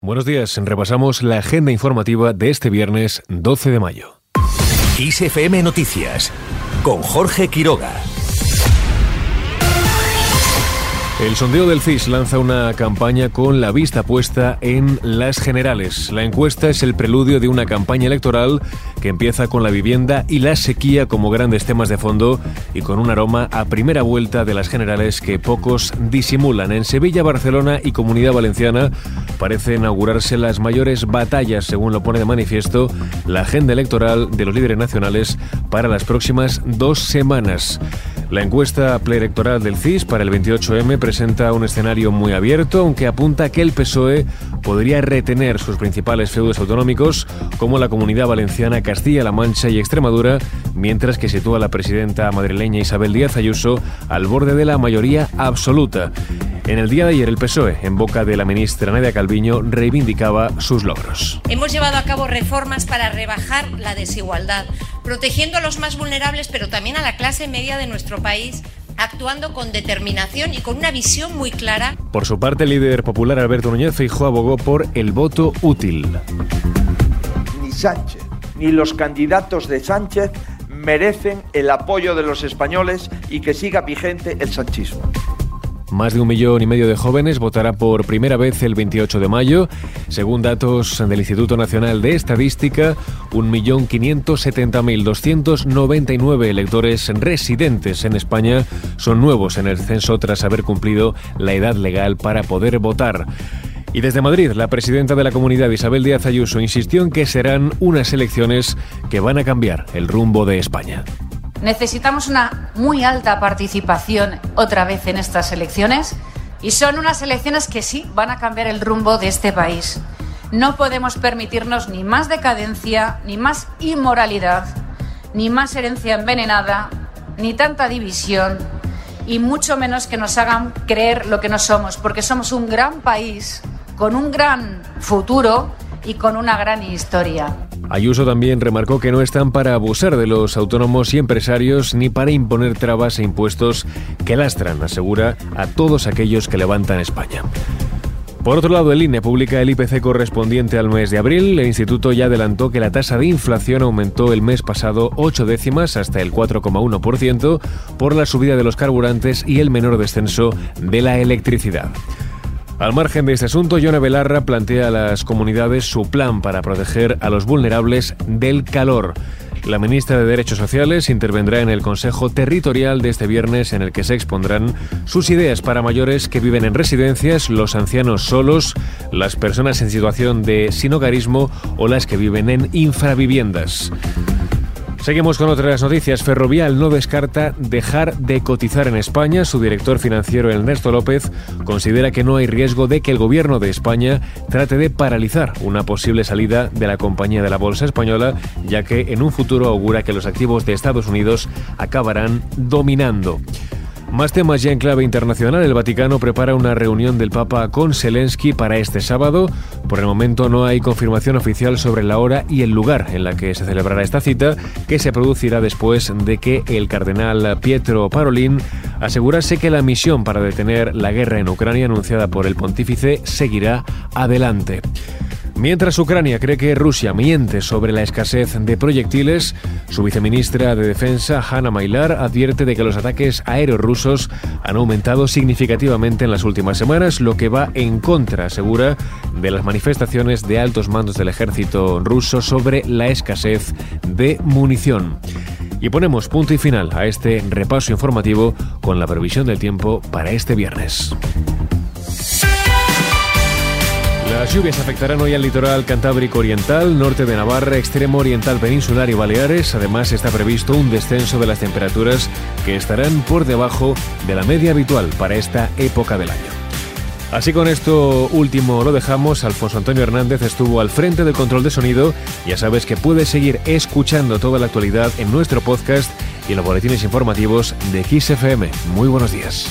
Buenos días, repasamos la agenda informativa de este viernes 12 de mayo. Noticias con Jorge Quiroga. El sondeo del CIS lanza una campaña con la vista puesta en las generales. La encuesta es el preludio de una campaña electoral que empieza con la vivienda y la sequía como grandes temas de fondo y con un aroma a primera vuelta de las generales que pocos disimulan. En Sevilla, Barcelona y Comunidad Valenciana parece inaugurarse las mayores batallas, según lo pone de manifiesto la agenda electoral de los líderes nacionales para las próximas dos semanas. La encuesta preelectoral del CIS para el 28M presenta un escenario muy abierto, aunque apunta que el PSOE podría retener sus principales feudos autonómicos, como la Comunidad Valenciana, Castilla-La Mancha y Extremadura, mientras que sitúa a la presidenta madrileña Isabel Díaz Ayuso al borde de la mayoría absoluta. En el día de ayer, el PSOE, en boca de la ministra Nadia Calviño, reivindicaba sus logros. Hemos llevado a cabo reformas para rebajar la desigualdad, protegiendo a los más vulnerables, pero también a la clase media de nuestro país actuando con determinación y con una visión muy clara. Por su parte, el líder popular Alberto Núñez Feijóo abogó por el voto útil. Ni Sánchez ni los candidatos de Sánchez merecen el apoyo de los españoles y que siga vigente el sanchismo. Más de un millón y medio de jóvenes votará por primera vez el 28 de mayo. Según datos del Instituto Nacional de Estadística, 1.570.299 electores residentes en España son nuevos en el censo tras haber cumplido la edad legal para poder votar. Y desde Madrid, la presidenta de la comunidad, Isabel Díaz Ayuso, insistió en que serán unas elecciones que van a cambiar el rumbo de España. Necesitamos una muy alta participación otra vez en estas elecciones y son unas elecciones que sí van a cambiar el rumbo de este país. No podemos permitirnos ni más decadencia, ni más inmoralidad, ni más herencia envenenada, ni tanta división y mucho menos que nos hagan creer lo que no somos, porque somos un gran país con un gran futuro y con una gran historia. Ayuso también remarcó que no están para abusar de los autónomos y empresarios ni para imponer trabas e impuestos que lastran, asegura, a todos aquellos que levantan España. Por otro lado, el INE publica el IPC correspondiente al mes de abril. El instituto ya adelantó que la tasa de inflación aumentó el mes pasado 8 décimas hasta el 4,1% por la subida de los carburantes y el menor descenso de la electricidad. Al margen de este asunto, Yone Belarra plantea a las comunidades su plan para proteger a los vulnerables del calor. La ministra de Derechos Sociales intervendrá en el Consejo Territorial de este viernes en el que se expondrán sus ideas para mayores que viven en residencias, los ancianos solos, las personas en situación de sinogarismo o las que viven en infraviviendas. Seguimos con otras noticias. Ferrovial no descarta dejar de cotizar en España. Su director financiero Ernesto López considera que no hay riesgo de que el gobierno de España trate de paralizar una posible salida de la compañía de la Bolsa Española, ya que en un futuro augura que los activos de Estados Unidos acabarán dominando. Más temas ya en clave internacional. El Vaticano prepara una reunión del Papa con Zelensky para este sábado. Por el momento no hay confirmación oficial sobre la hora y el lugar en la que se celebrará esta cita, que se producirá después de que el cardenal Pietro Parolin asegurase que la misión para detener la guerra en Ucrania anunciada por el pontífice seguirá adelante. Mientras Ucrania cree que Rusia miente sobre la escasez de proyectiles, su viceministra de Defensa, Hanna Mailar, advierte de que los ataques aéreos rusos han aumentado significativamente en las últimas semanas, lo que va en contra, asegura, de las manifestaciones de altos mandos del ejército ruso sobre la escasez de munición. Y ponemos punto y final a este repaso informativo con la previsión del tiempo para este viernes. Las lluvias afectarán hoy al litoral cantábrico oriental, norte de Navarra, extremo oriental peninsular y Baleares. Además, está previsto un descenso de las temperaturas que estarán por debajo de la media habitual para esta época del año. Así con esto último lo dejamos. Alfonso Antonio Hernández estuvo al frente del control de sonido. Ya sabes que puedes seguir escuchando toda la actualidad en nuestro podcast y en los boletines informativos de XFM. Muy buenos días.